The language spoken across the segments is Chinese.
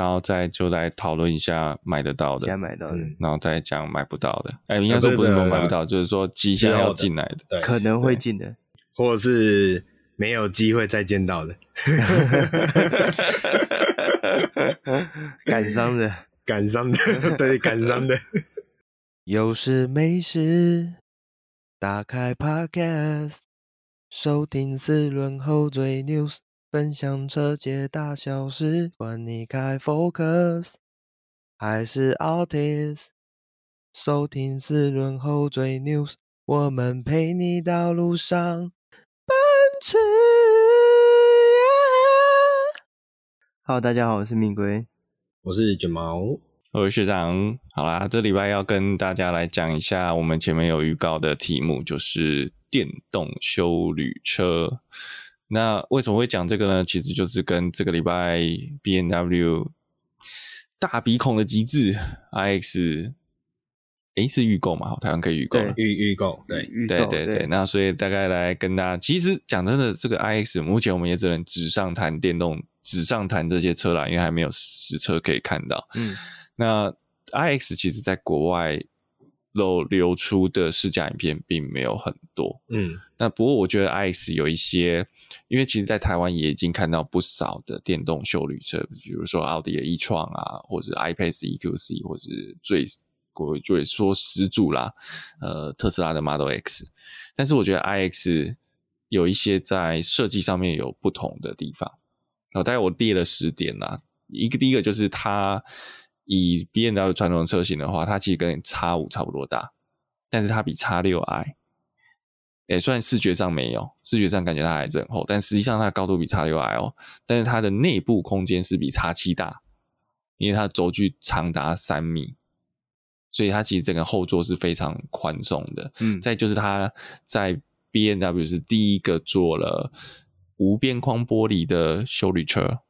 然后再就来讨论一下买得到的，现在买到的，然后再讲买不到的。哎，应该说不是说买不到，就是说即将要进来的，可能会进的，或者是没有机会再见到的，感伤的，感伤的，对，感伤的。有事没事，打开 Podcast，收听四轮后嘴 News，分享车界大小事，管你开 Focus 还是 Altis，收听四轮后嘴 News，我们陪你到路上奔驰。Hello，大家好，我是命龟，我是卷毛。各位学长，好啦，这礼拜要跟大家来讲一下我们前面有预告的题目，就是电动修旅车。那为什么会讲这个呢？其实就是跟这个礼拜 B N W 大鼻孔的极致 iX，诶，是预购嘛？好，台湾可以预购，预预购，对，预对对对。那所以大概来跟大家，其实讲真的，这个 iX 目前我们也只能纸上谈电动，纸上谈这些车啦，因为还没有实车可以看到。嗯。那 iX 其实在国外漏流出的试驾影片并没有很多，嗯，那不过我觉得 iX 有一些，因为其实，在台湾也已经看到不少的电动休旅车，比如说奥迪的 e 创啊，或者 iPACE EQC，或者是最国最说始祖啦，呃，特斯拉的 Model X，但是我觉得 iX 有一些在设计上面有不同的地方，然后大概我列了十点啦，一个第一个就是它。以 BMW 传统车型的话，它其实跟 X5 差不多大，但是它比 X6i，也算视觉上没有，视觉上感觉它还是很厚，但实际上它的高度比 X6i 哦，但是它的内部空间是比叉七大，因为它轴距长达三米，所以它其实整个后座是非常宽松的。嗯，再就是它在 B N W 是第一个做了无边框玻璃的修理车。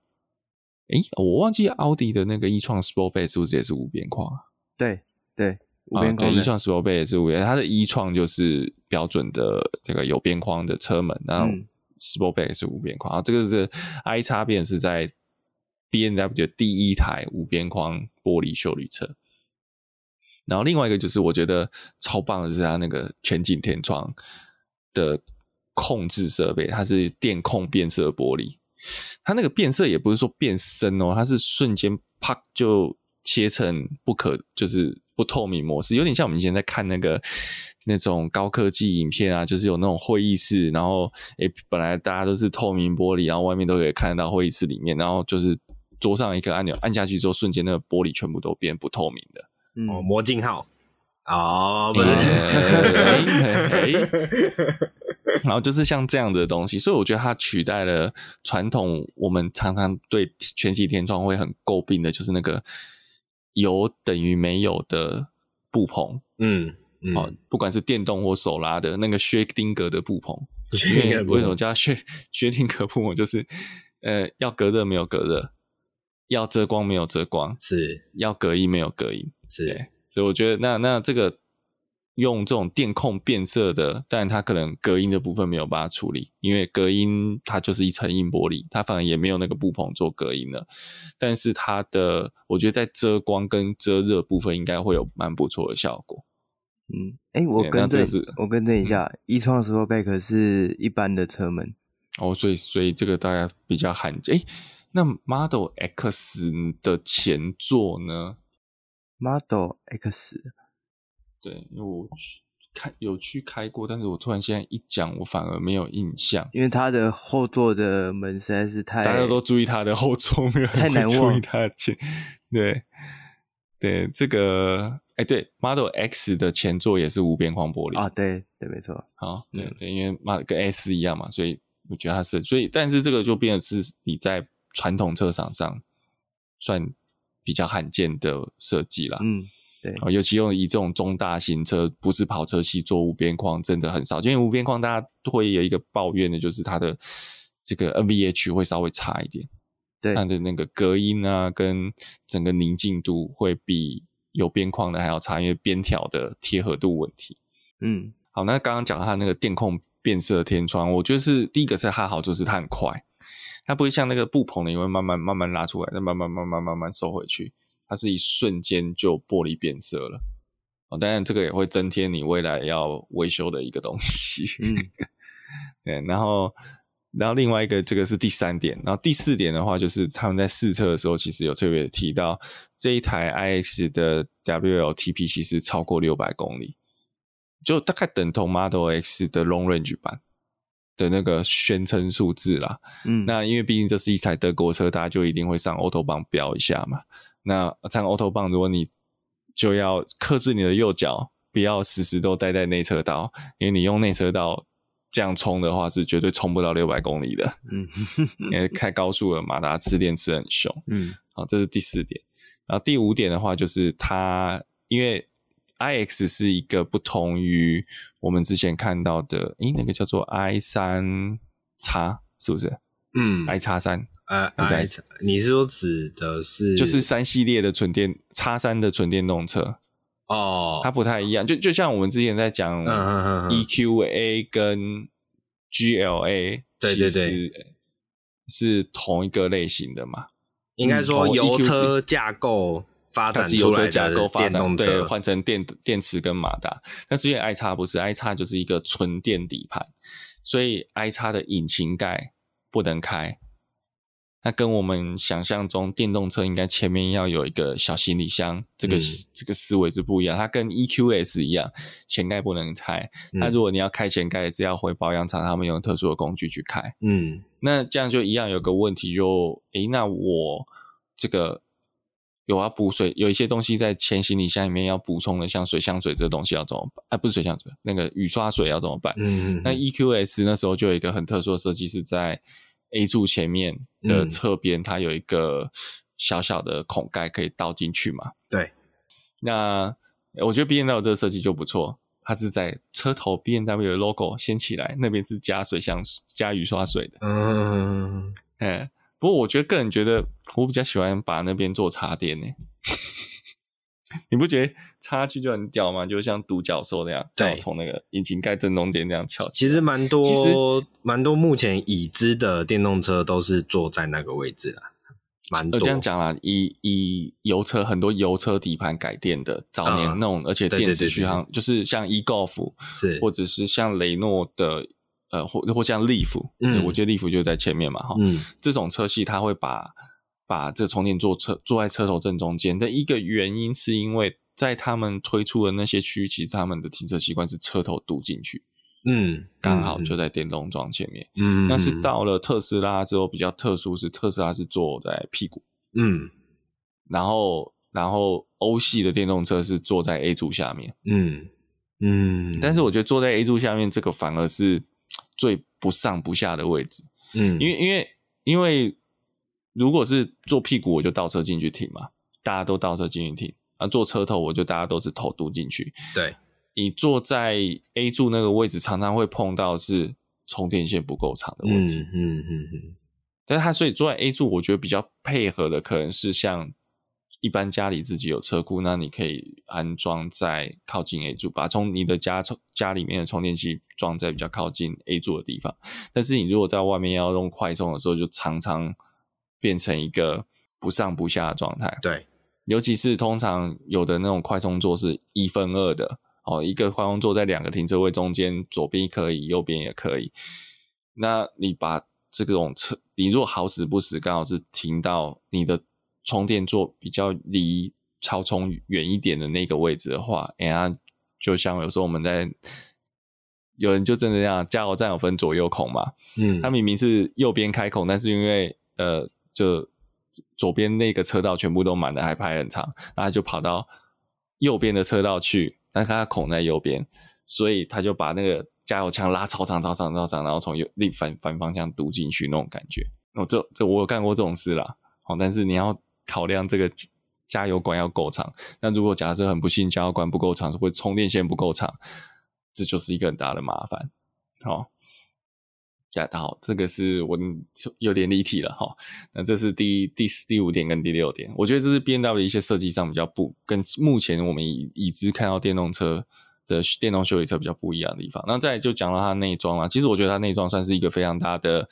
诶，我忘记奥迪的那个 e-tron Sportback 是不是也是无边框？对对，无边框。e-tron Sportback 也是无边，它的 e-tron 就是标准的这个有边框的车门，然后 Sportback 也是无边框。啊、嗯，这个是 i 叉变是在 B N W 的第一台无边框玻璃修理车。然后另外一个就是我觉得超棒的是它那个全景天窗的控制设备，它是电控变色玻璃。它那个变色也不是说变深哦，它是瞬间啪就切成不可，就是不透明模式，有点像我们以前在看那个那种高科技影片啊，就是有那种会议室，然后诶本来大家都是透明玻璃，然后外面都可以看得到会议室里面，然后就是桌上一个按钮按下去之后，瞬间那个玻璃全部都变不透明的。嗯，魔镜号。哦，不是。然后就是像这样的东西，所以我觉得它取代了传统我们常常对全景天窗会很诟病的，就是那个有等于没有的布棚。嗯，嗯，哦，不管是电动或手拉的那个薛丁格的布棚，因为为什么叫薛薛丁格布棚？就是呃，要隔热没有隔热，要遮光没有遮光，是要隔音没有隔音，是。所以我觉得那那这个。用这种电控变色的，但它可能隔音的部分没有办法处理，因为隔音它就是一层硬玻璃，它反而也没有那个布棚做隔音了。但是它的，我觉得在遮光跟遮热部分应该会有蛮不错的效果。嗯，哎、欸，我更正，我更正一下，e-tron Sportback 是一般的车门。哦，所以所以这个大家比较罕见。哎、欸，那 Model X 的前座呢？Model X。对，因为我去开有去开过，但是我突然现在一讲，我反而没有印象，因为它的后座的门实在是太，大家都注意它的后座，没有太难注意它的前，对对，这个哎对，Model X 的前座也是无边框玻璃啊，对对没错，好对对，因为 Model 跟 S 一样嘛，所以我觉得它是，所以但是这个就变成是你在传统车厂上算比较罕见的设计了，嗯。对，尤其用以这种中大型车，不是跑车系做无边框，真的很少。因为无边框，大家会有一个抱怨的，就是它的这个 NVH 会稍微差一点，对，它的那个隔音啊，跟整个宁静度会比有边框的还要差，因为边条的贴合度问题。嗯，好，那刚刚讲它那个电控变色天窗，我觉得是第一个是它好，就是它很快。它不会像那个布棚的，你会慢慢慢慢拉出来，再慢慢慢慢慢慢收回去。它是一瞬间就玻璃变色了。哦，当然这个也会增添你未来要维修的一个东西。嗯，对，然后。然后另外一个，这个是第三点。然后第四点的话，就是他们在试车的时候，其实有特别提到这一台 iX 的 WLTP 其实超过六百公里，就大概等同 Model X 的 Long Range 版的那个宣称数字啦。嗯，那因为毕竟这是一台德国车，大家就一定会上 Autobahn 飙一下嘛。那上 Autobahn，如果你就要克制你的右脚，不要时时都待在内车道，因为你用内车道。这样冲的话是绝对冲不到六百公里的，嗯，因为开高速的马达吃电吃很凶，嗯，好，这是第四点。然后第五点的话就是它，因为 iX 是一个不同于我们之前看到的，诶，那个叫做 i 三叉是不是？嗯，i 叉三，呃，i 叉，你是说指的是就是三系列的纯电叉三的纯电动车。哦，它不太一样，就就像我们之前在讲 EQA 跟 GLA，对对对，是同一个类型的嘛？应该说油车架构发展出来的电动车，对，换成电电池跟马达。但是因为 i 叉不是 i 叉就是一个纯电底盘，所以 i 叉的引擎盖不能开。那跟我们想象中电动车应该前面要有一个小行李箱，这个、嗯、这个思维是不一样。它跟 EQS 一样，前盖不能拆。那、嗯、如果你要开前盖，也是要回保养厂，他们用特殊的工具去开。嗯，那这样就一样有个问题就，就诶，那我这个有要补水，有一些东西在前行李箱里面要补充的，像水箱水这个东西要怎么办？啊，不是水箱水，那个雨刷水要怎么办？嗯，那 EQS 那时候就有一个很特殊的设计是在。A 柱前面的侧边，它有一个小小的孔盖可以倒进去嘛？对。那我觉得 B N W 这个设计就不错，它是在车头 B N W 的 logo 掀起来，那边是加水箱、加雨刷水的。嗯。哎，不过我觉得个人觉得，我比较喜欢把那边做插电呢。你不觉得插去就很屌吗？就像独角兽那样，对，从那个引擎盖正中间那样翘。其实蛮多，其实蛮多目前已知的电动车都是坐在那个位置啦。蛮多。我这样讲啦，以以油车很多油车底盘改电的早年那种，嗯、而且电池续航就是像 e-Golf 是，或者是像雷诺的呃，或或像 Leaf，嗯，我觉得 Leaf 就在前面嘛，哈，嗯，这种车系它会把。把这充电座车坐在车头正中间的一个原因，是因为在他们推出的那些区域，其实他们的停车习惯是车头堵进去，嗯，刚好就在电动桩前面，嗯，但是到了特斯拉之后比较特殊，是特斯拉是坐在屁股，嗯，然后然后欧系的电动车是坐在 A 柱下面，嗯嗯，但是我觉得坐在 A 柱下面这个反而是最不上不下的位置，嗯，因为因为因为。如果是坐屁股，我就倒车进去停嘛，大家都倒车进去停。啊，坐车头，我就大家都是头镀进去。对，你坐在 A 柱那个位置，常常会碰到是充电线不够长的问题。嗯嗯嗯嗯。但是它所以坐在 A 柱，我觉得比较配合的可能是像一般家里自己有车库，那你可以安装在靠近 A 柱，把从你的家充家里面的充电器装在比较靠近 A 柱的地方。但是你如果在外面要用快充的时候，就常常。变成一个不上不下的状态，对，尤其是通常有的那种快充座是一分二的哦，一个快充座在两个停车位中间，左边可以，右边也可以。那你把这种车，你如果好死不死刚好是停到你的充电座比较离超充远一点的那个位置的话，哎呀，就像有时候我们在有人就真的这样，加油站有分左右孔嘛，嗯，他明明是右边开孔，但是因为呃。就左边那个车道全部都满了，还排很长，然后就跑到右边的车道去，但是他孔在右边，所以他就把那个加油枪拉超长、超长、超长，然后从右另反反方向堵进去那种感觉。我这这我有干过这种事啦，哦，但是你要考量这个加油管要够长，那如果假设很不幸加油管不够长，或充电线不够长，这就是一个很大的麻烦，好。呀，好，这个是我有点离题了哈。那这是第第四、第五点跟第六点，我觉得这是 BMW 的一些设计上比较不跟目前我们已已知看到电动车的电动休旅车比较不一样的地方。那再就讲到它内装了，其实我觉得它内装算是一个非常大的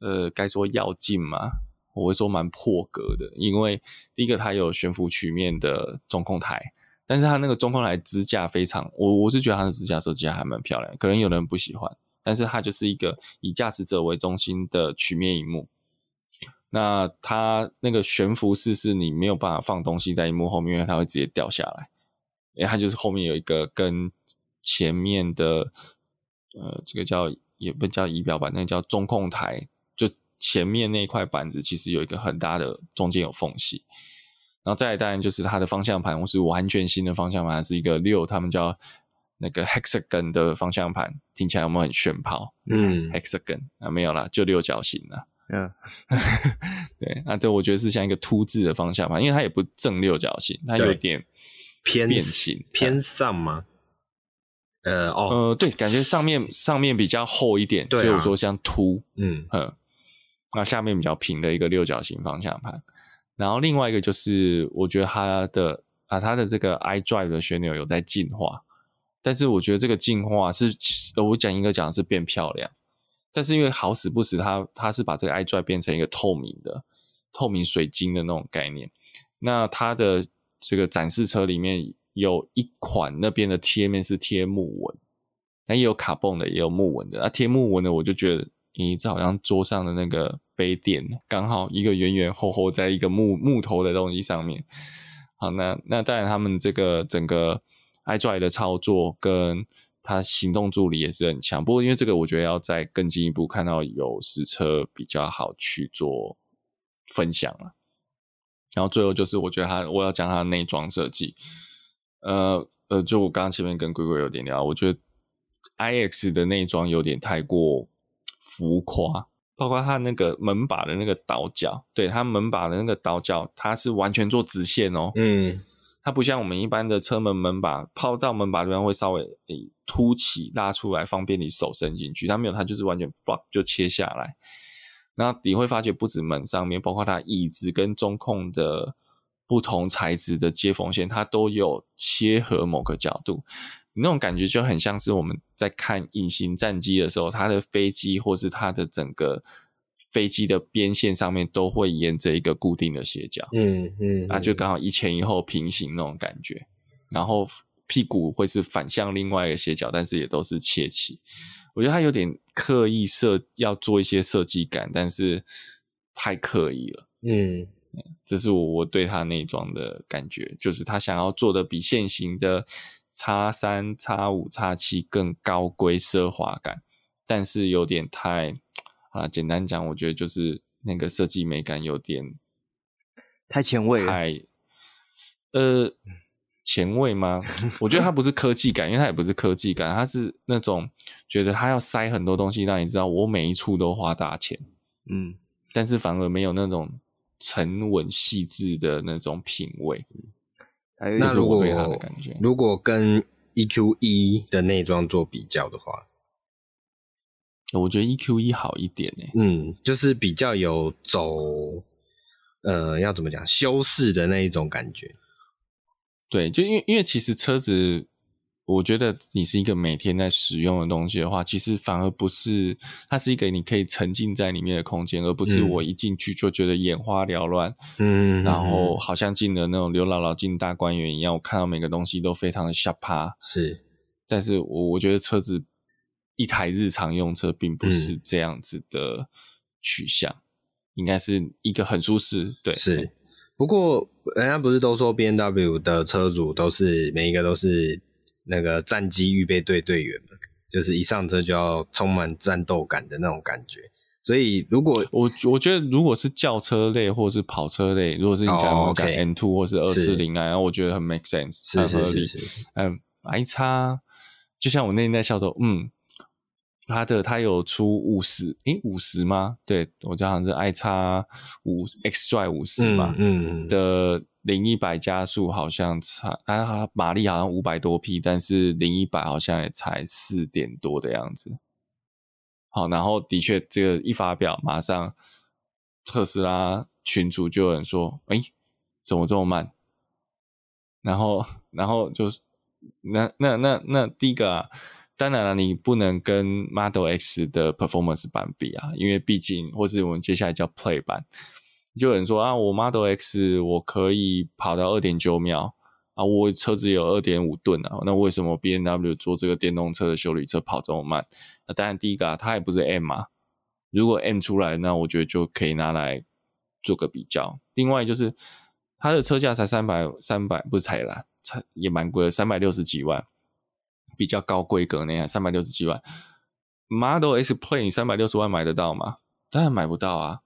呃，该说要进吗？我会说蛮破格的，因为第一个它有悬浮曲面的中控台，但是它那个中控台支架非常，我我是觉得它的支架设计还蛮漂亮，可能有的人不喜欢，但是它就是一个以驾驶者为中心的曲面萤幕。那它那个悬浮式是你没有办法放东西在萤幕后面，因为它会直接掉下来。因为它就是后面有一个跟前面的，呃，这个叫也不叫仪表板，那个叫中控台，就前面那块板子其实有一个很大的中间有缝隙。然后再来当然就是它的方向盘，我是完全新的方向盘，是一个六，他们叫那个 hexagon 的方向盘，听起来有没有很炫炮？嗯，hexagon 啊，没有啦，就六角形啦。嗯，对，那这我觉得是像一个凸字的方向盘，因为它也不正六角形，它有点偏变形偏上吗？呃，哦，呃，对，感觉上面上面比较厚一点，所以我说像凸，嗯嗯，那下面比较平的一个六角形方向盘。然后另外一个就是，我觉得它的啊，它的这个 iDrive 的旋钮有在进化，但是我觉得这个进化是，我讲应该讲是变漂亮。但是因为好死不死它，它是把这个 iDrive 变成一个透明的、透明水晶的那种概念。那它的这个展示车里面有一款那边的贴面是贴木纹，那也有卡蹦的，也有木纹的。啊，贴木纹的我就觉得，咦，这好像桌上的那个杯垫，刚好一个圆圆厚厚在一个木木头的东西上面。好，那那当然他们这个整个 iDrive 的操作跟。它行动助理也是很强，不过因为这个，我觉得要再更进一步看到有实车比较好去做分享了。然后最后就是，我觉得它，我要讲它的内装设计。呃呃，就我刚刚前面跟龟龟有点聊，我觉得 iX 的内装有点太过浮夸，包括它那个门把的那个倒角，对，它门把的那个倒角，它是完全做直线哦。嗯。它不像我们一般的车门门把，抛到门把地方会稍微凸起拉出来，方便你手伸进去。它没有，它就是完全啪就切下来。然后你会发觉，不止门上面，包括它椅子跟中控的不同材质的接缝线，它都有切合某个角度。那种感觉就很像是我们在看隐形战机的时候，它的飞机或是它的整个。飞机的边线上面都会沿着一个固定的斜角，嗯嗯，嗯啊，就刚好一前一后平行那种感觉，然后屁股会是反向另外一个斜角，但是也都是切齐。我觉得他有点刻意设要做一些设计感，但是太刻意了，嗯，这是我我对他内装的感觉，就是他想要做的比现行的叉三、叉五、叉七更高规奢华感，但是有点太。啊，简单讲，我觉得就是那个设计美感有点太前卫了，太呃前卫吗？我觉得它不是科技感，因为它也不是科技感，它是那种觉得它要塞很多东西，让你知道我每一处都花大钱，嗯，但是反而没有那种沉稳细致的那种品味。那如果它的感觉，如果跟 EQE 的内装做比较的话。我觉得 EQE 好一点呢，嗯，就是比较有走，呃，要怎么讲，修饰的那一种感觉。对，就因为因为其实车子，我觉得你是一个每天在使用的东西的话，其实反而不是，它是一个你可以沉浸在里面的空间，而不是我一进去就觉得眼花缭乱，嗯，然后好像进了那种刘姥姥进大观园一样，我看到每个东西都非常的吓趴。是，但是我我觉得车子。一台日常用车并不是这样子的取向，嗯、应该是一个很舒适。对，是。不过人家不是都说 B N W 的车主都是每一个都是那个战机预备队队员嘛，就是一上车就要充满战斗感的那种感觉。所以如果我我觉得如果是轿车类或是跑车类，如果是你讲讲 M two 或是二四零啊，然后我觉得很 make sense，是是是是。嗯叉就像我那天在笑说，嗯。它的他有出五十诶五十吗？对，我叫好像是 i 叉五 xDrive 五十嘛，嗯，嗯的零一百加速好像差，它马力好像五百多匹，但是零一百好像也才四点多的样子。好，然后的确这个一发表，马上特斯拉群主就有人说，诶怎么这么慢？然后然后就是那那那那第一个啊。当然了，你不能跟 Model X 的 Performance 版比啊，因为毕竟，或是我们接下来叫 Play 版，就有人说啊，我 Model X 我可以跑到二点九秒啊，我车子有二点五吨啊，那为什么 B N W 做这个电动车的修理车跑这么慢？那当然，第一个啊，它也不是 M 啊，如果 M 出来，那我觉得就可以拿来做个比较。另外就是它的车价才三百三百，不是才啦，才也蛮贵的，三百六十几万。比较高规格那样，三百六十几万，Model S Plaid 你三百六十万买得到吗？当然买不到啊，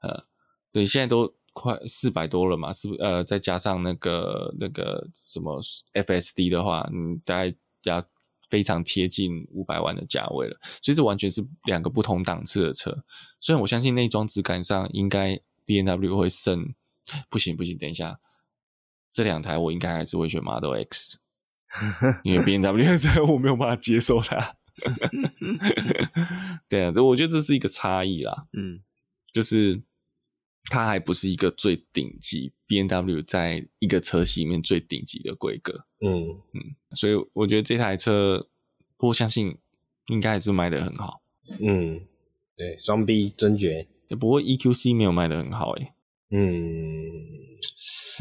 呃，对，现在都快四百多了嘛，是不？呃，再加上那个那个什么 FSD 的话，你大概要非常贴近五百万的价位了，所以这完全是两个不同档次的车。虽然我相信内装质感上应该 BMW 会胜，不行不行，等一下，这两台我应该还是会选 Model X。因为 BMW 的车我没有办法接受它，对啊，我觉得这是一个差异啦。嗯，就是它还不是一个最顶级 BMW 在一个车系里面最顶级的规格。嗯嗯，所以我觉得这台车，我相信应该还是卖得很好。嗯，对，双 B 尊爵，不过 EQC 没有卖得很好诶、欸。嗯。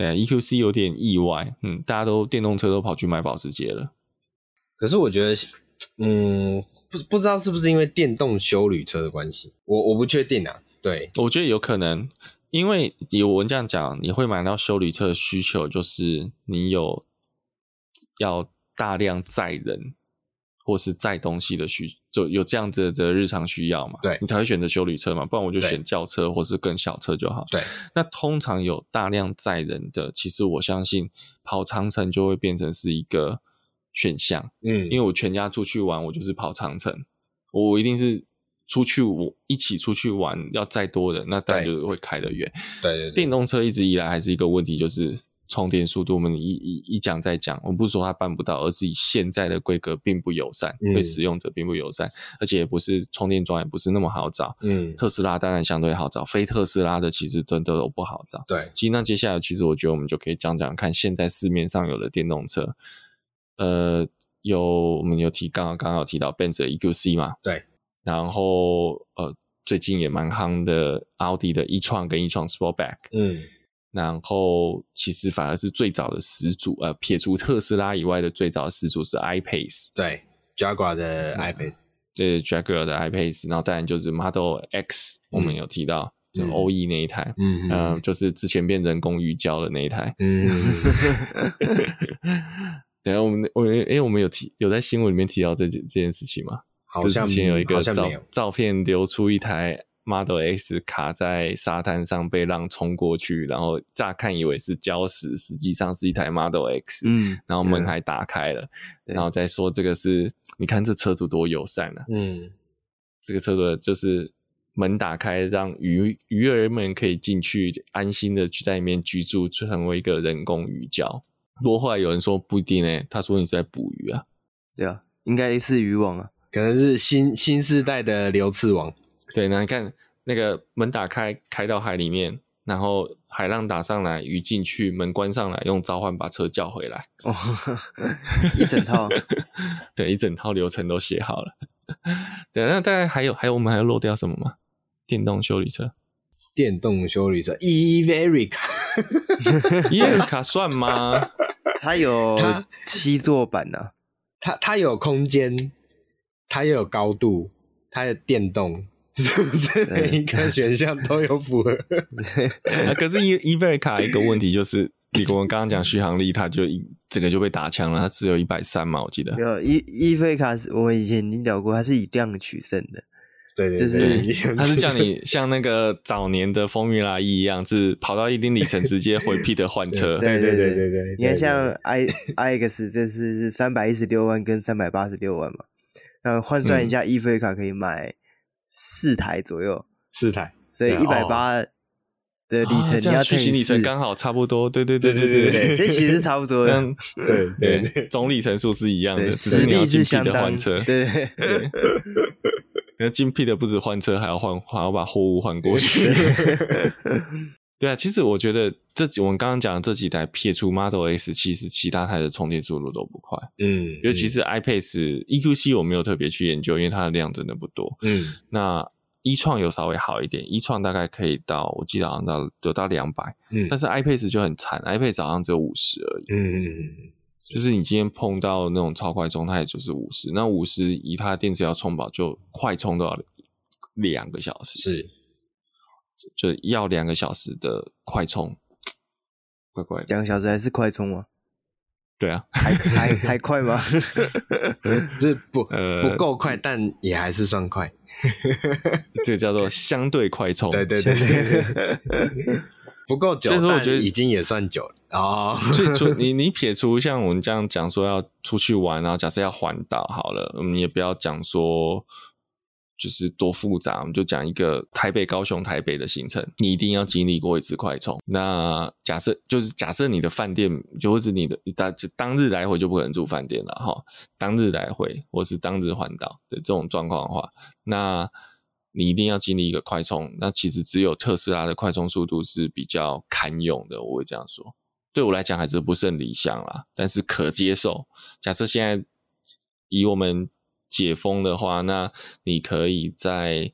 对啊，EQC 有点意外，嗯，大家都电动车都跑去买保时捷了。可是我觉得，嗯，不不知道是不是因为电动修旅车的关系，我我不确定啊。对，我觉得有可能，因为有人这样讲，你会买到修旅车的需求，就是你有要大量载人。或是载东西的需就有这样子的日常需要嘛？对，你才会选择修理车嘛，不然我就选轿车或是更小车就好。对，那通常有大量载人的，其实我相信跑长城就会变成是一个选项。嗯，因为我全家出去玩，我就是跑长城，我一定是出去我一起出去玩，要载多人，那当然就会开得远。对，对对，电动车一直以来还是一个问题，就是。充电速度，我们一一一讲再讲。我们不是说它办不到，而是以现在的规格并不友善，嗯、对使用者并不友善，而且也不是充电桩，也不是那么好找。嗯，特斯拉当然相对好找，非特斯拉的其实真的都不好找。对，其实那接下来，其实我觉得我们就可以讲讲看，现在市面上有的电动车，呃，有我们有提，刚刚刚刚有提到 Benz 的 EQC 嘛？对，然后呃，最近也蛮夯的奥迪的 e-tron 跟 e-tron Sportback。嗯。然后，其实反而是最早的始祖，呃，撇除特斯拉以外的最早的始祖是 I-Pace，对，Jaguar 的 I-Pace，对，Jaguar 的 I-Pace，然后当然就是 Model X，嗯、我们有提到，就 OE 那一台，嗯嗯、呃，就是之前变人工鱼胶的那一台，嗯，等下我们我哎，我们有提有在新闻里面提到这件这件事情吗？好像之前有一个照照片流出一台。Model X 卡在沙滩上被浪冲过去，然后乍看以为是礁石，实际上是一台 Model X。嗯，然后门还打开了，嗯、然后再说这个是，你看这车主多友善啊。嗯，这个车主就是门打开，让鱼鱼儿们可以进去，安心的去在里面居住，成为一个人工鱼礁。不过后来有人说不一定诶，他说你是在捕鱼啊。对啊，应该是渔网啊，可能是新新时代的流刺网。对，那你看那个门打开，开到海里面，然后海浪打上来，鱼进去，门关上来，用召唤把车叫回来，哦，一整套，对，一整套流程都写好了。对，那大概还有还有我们还要漏掉什么吗？电动修理车，电动修理车，Everica，Everica 算吗？它有七座版呢，啊，它它有空间，它又有高度，它有电动。是不是每一个选项都有符合？啊、可是 Everica 一个问题就是，你我们刚刚讲续航力，它就一整个就被打枪了，它只有一百三嘛，我记得。有 Everica，我以前已经聊过，它是以量取胜的。对对，就是它是叫你像那个早年的 Formula E 一样，是跑到一定里程直接回 P 的换车。对对对对对，你看像 I iX 这是三百一十六万跟三百八十六万嘛，那换算一下 Everica 可以买。四台左右，四台，所以一百八的里程，你要去行里程刚好差不多，对对对对对对，这其实差不多，对 对，总里程数是一样的，实力是相的，换车，对，那精辟的不止换车，还要换，还要把货物换过去。对啊，其实我觉得这几我们刚刚讲的这几台撇除 Model S，其实其他台的充电速度都不快。嗯，尤其是 iPace EQC 我没有特别去研究，因为它的量真的不多。嗯，那一创有稍微好一点，一创大概可以到，我记得好像到有到两百。嗯，但是 iPace 就很惨，iPace 好像只有五十而已。嗯嗯嗯，就是你今天碰到那种超快充，它也就是五十。那五十以它的电池要充饱，就快充都要两个小时。是。就要两个小时的快充，怪怪的。两个小时还是快充吗？对啊，还还还快吗？这不呃不够快，但也还是算快。这个叫做相对快充。对对对对，不够久，但我觉得已经也算久了哦。所以说，你你撇除像我们这样讲说要出去玩，然后假设要环岛好了，我们也不要讲说。就是多复杂，我们就讲一个台北、高雄、台北的行程，你一定要经历过一次快充。那假设就是假设你的饭店，就或者你的当当日来回就不可能住饭店了哈，当日来回或是当日环岛的这种状况的话，那你一定要经历一个快充。那其实只有特斯拉的快充速度是比较堪用的，我会这样说。对我来讲还是不甚理想啦，但是可接受。假设现在以我们解封的话，那你可以在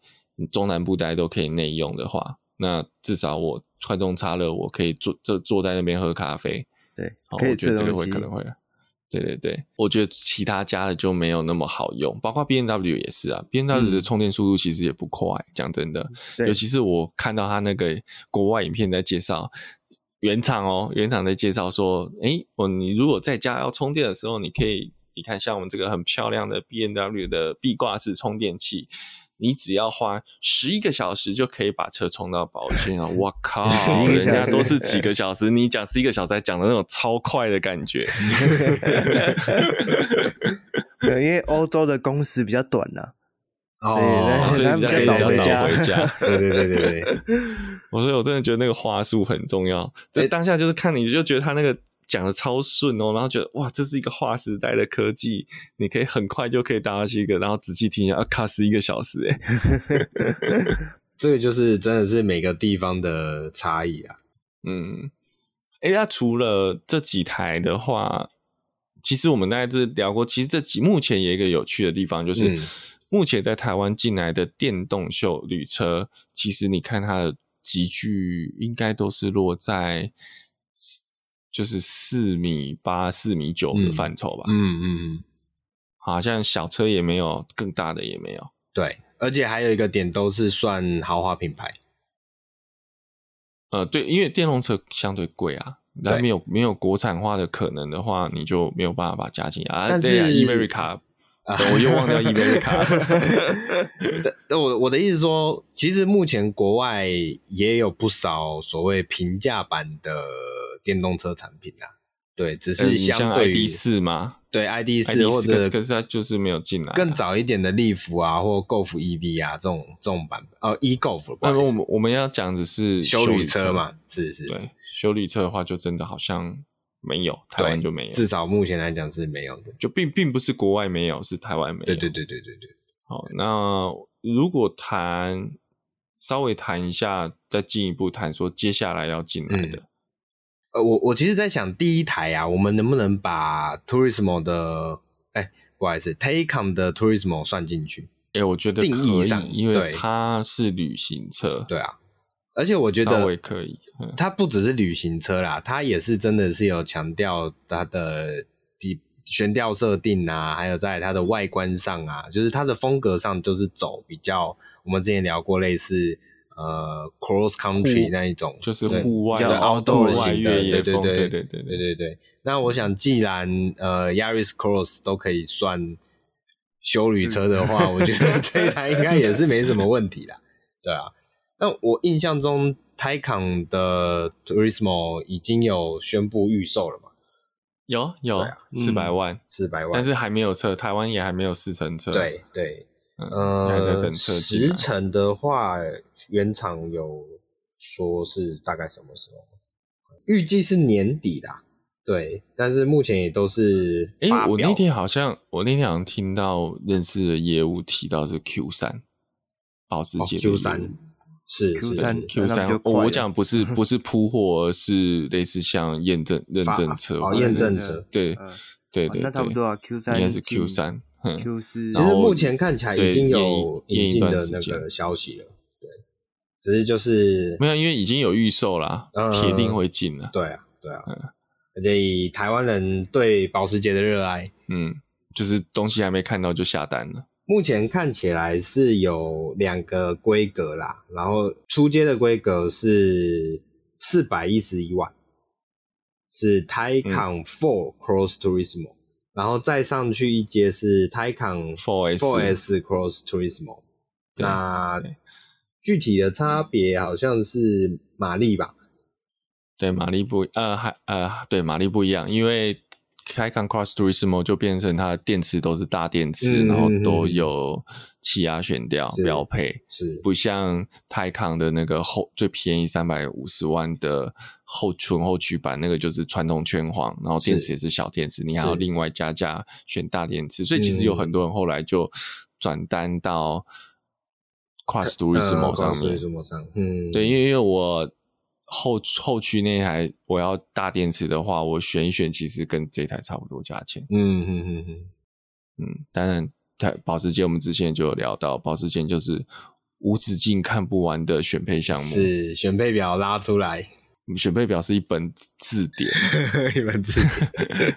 中南部大家都可以内用的话，那至少我快充插了，我可以坐这坐在那边喝咖啡。对，我觉得这个会可能会。对对对，我觉得其他家的就没有那么好用，包括 B N W 也是啊，B N W 的充电速度其实也不快，讲、嗯、真的。尤其是我看到他那个国外影片在介绍原厂哦，原厂在介绍说，诶，我你如果在家要充电的时候，你可以。你看，像我们这个很漂亮的 B N W 的壁挂式充电器，你只要花十一个小时就可以把车充到饱电啊！我靠，人家都是几个小时，你讲十一个小时，讲的那种超快的感觉。对，因为欧洲的工时比较短呐、啊，哦，所以比较可以比较早回家。对对对对对，我说我真的觉得那个话术很重要，在当下就是看你就觉得他那个。讲的超顺哦，然后觉得哇，这是一个划时代的科技，你可以很快就可以达到一个，然后仔细听一下，啊卡十一个小时哎，这个就是真的是每个地方的差异啊。嗯，哎，那除了这几台的话，其实我们大概是聊过，其实这几目前有一个有趣的地方，就是、嗯、目前在台湾进来的电动秀旅车，其实你看它的集聚应该都是落在。就是四米八、四米九的范畴吧。嗯嗯嗯，好像小车也没有，更大的也没有。对，而且还有一个点，都是算豪华品牌。呃，对，因为电动车相对贵啊，那没有没有国产化的可能的话，你就没有办法把它加进啊。但是对啊，America。我又忘掉 Iveco。我我的意思说，其实目前国外也有不少所谓平价版的电动车产品啊。对，只是相对于 ID 四吗？对，ID 四或者可是它就是没有进来。更早一点的利福啊，或 Golf EV 啊，这种这种版本哦，E Golf。那我们我们要讲的是修理车嘛？是是是，修理车的话，就真的好像。没有，台湾就没有。至少目前来讲是没有的，就并并不是国外没有，是台湾没有。对对对对对对。好，那如果谈稍微谈一下，再进一步谈说接下来要进来的。嗯、呃，我我其实在想，第一台啊，我们能不能把 tourismo 的，哎，不好意思，Taycan 的 tourismo 算进去？哎，我觉得定义上，因为它是旅行车。对啊。而且我觉得，我也可以，它不只是旅行车啦，它也是真的是有强调它的底悬吊设定啊，还有在它的外观上啊，就是它的风格上就是走比较我们之前聊过类似呃 cross country 那一种，就是户外的 outdoor 型的，对对对对对对对。那我想，既然呃 Yaris Cross 都可以算修旅车的话，我觉得这一台应该也是没什么问题啦，对啊。那我印象中，Taycan 的 Turismo 已经有宣布预售了嘛？有有四百万，四百万，但是还没有车，台湾也还没有试乘车。对对，呃，还在等车。时程的话，原厂有说是大概什么时候？预计是年底啦。对，但是目前也都是。哎、欸，我那天好像，我那天好像听到认识的业务提到是 Q 三，保时捷 Q 三。是 Q 三 Q 三，我讲不是不是铺货，而是类似像验证认证车哦，验证车，对对对，那差不多啊。Q 三应该是 Q 三，Q 四，其实目前看起来已经有引进的那个消息了，对，只是就是没有，因为已经有预售啦，铁定会进了。对啊，对啊，而且以台湾人对保时捷的热爱，嗯，就是东西还没看到就下单了。目前看起来是有两个规格啦，然后初阶的规格是四百一十一万，是 Taycan Four Cross Turismo，、嗯、然后再上去一阶是 Taycan Four S Cross Turismo。那具体的差别好像是马力吧？对，马力不呃还呃对马力不一样，因为。Taycan Cross Turismo 就变成它的电池都是大电池，嗯、然后都有气压悬吊标配，是。不像 Taycan 的那个后最便宜三百五十万的后纯后驱版，那个就是传统圈黄，然后电池也是小电池，你还要另外加价选大电池，所以其实有很多人后来就转单到 Cross Turismo 上面，嗯，对，因为因为我。后后驱那台我要大电池的话，我选一选，其实跟这台差不多价钱。嗯嗯嗯嗯嗯，当然，台保时捷我们之前就有聊到，保时捷就是无止境看不完的选配项目。是选配表拉出来，选配表是一本字典，一本字典。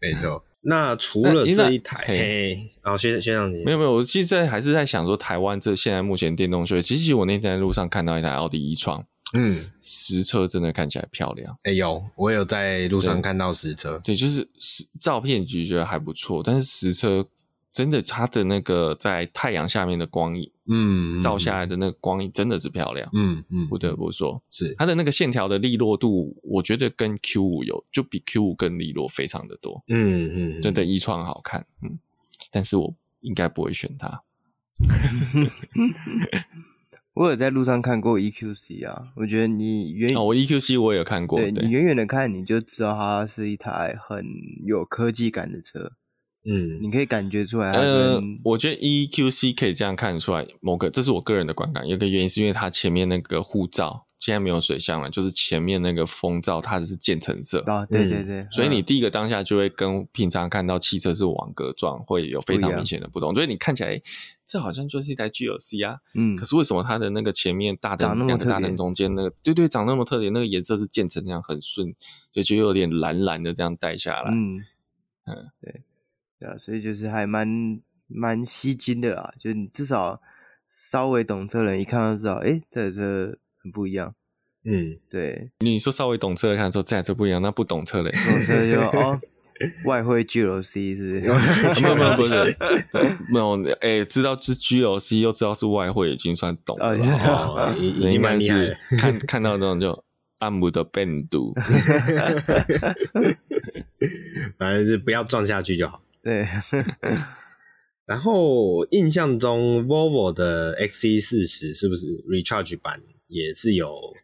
没错。那除了这一台，嘿，然后先先让你没有没有，我其实还是在想说，台湾这现在目前电动车，其实我那天在路上看到一台奥迪 e-tron。嗯，实车真的看起来漂亮。哎、欸、有，我有在路上看到实车。对，就是实照片就觉得还不错，但是实车真的它的那个在太阳下面的光影，嗯，照下来的那个光影真的是漂亮。嗯嗯，不得不说，是它的那个线条的利落度，我觉得跟 Q 五有就比 Q 五更利落非常的多。嗯嗯，真的 e-tron 好看。嗯，但是我应该不会选它。我有在路上看过 EQC 啊，我觉得你远哦，我 EQC 我也有看过，对，对你远远的看你就知道它是一台很有科技感的车，嗯，你可以感觉出来。呃，我觉得 EQC 可以这样看出来，某个这是我个人的观感，有个原因是因为它前面那个护罩。现在没有水箱了，就是前面那个风罩，它是渐层色。啊，对对对，所以你第一个当下就会跟平常看到汽车是网格状，会有非常明显的不同。所以你看起来，这好像就是一台 GLC 啊，嗯，可是为什么它的那个前面大灯两个大灯中间那个，对对，长那么特别，那个颜色是渐层那样很顺，就就有点蓝蓝的这样带下来，嗯。嗯，对对啊，所以就是还蛮蛮吸睛的啦，就你至少稍微懂车人一看到知道，哎，这台车。很不一样，嗯，对。你说稍微懂车的看说这还是不一样，那不懂车嘞？懂车就 哦，外汇 GLC 是不是？没有没有不是，没有 哎、欸，知道是 GLC 又知道是外汇，已经算懂了。哦，已经蛮厉害。看看到那种就按摩的变度，反正是不要撞下去就好。对。然后印象中，Volvo 的 XC 四十是不是 Recharge 版？也是有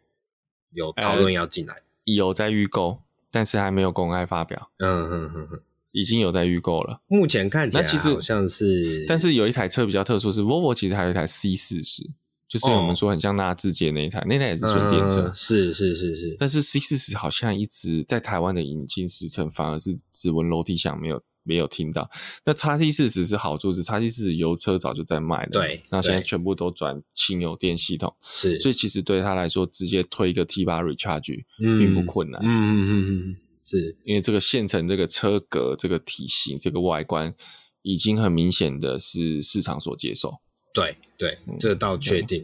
有讨论要进来，有在预购，但是还没有公开发表。嗯哼哼哼，已经有在预购了。目前看起来好像是，但是有一台车比较特殊，是 Volvo 其实还有一台 C 四十就是我们说很像纳智捷那一台，哦、那台也是纯电车。嗯、是是是是，但是 C 四十好像一直在台湾的引进时程反而是指纹楼梯响，没有。没有听到，那叉 T 四十是好处是叉 T 四十油车早就在卖了，对，那现在全部都转轻油电系统，是，所以其实对他来说，直接推一个 T 八 Recharge 并不困难，嗯嗯嗯嗯，是因为这个现成这个车格、这个体型、这个外观，已经很明显的是市场所接受，对对，嗯、这倒确定，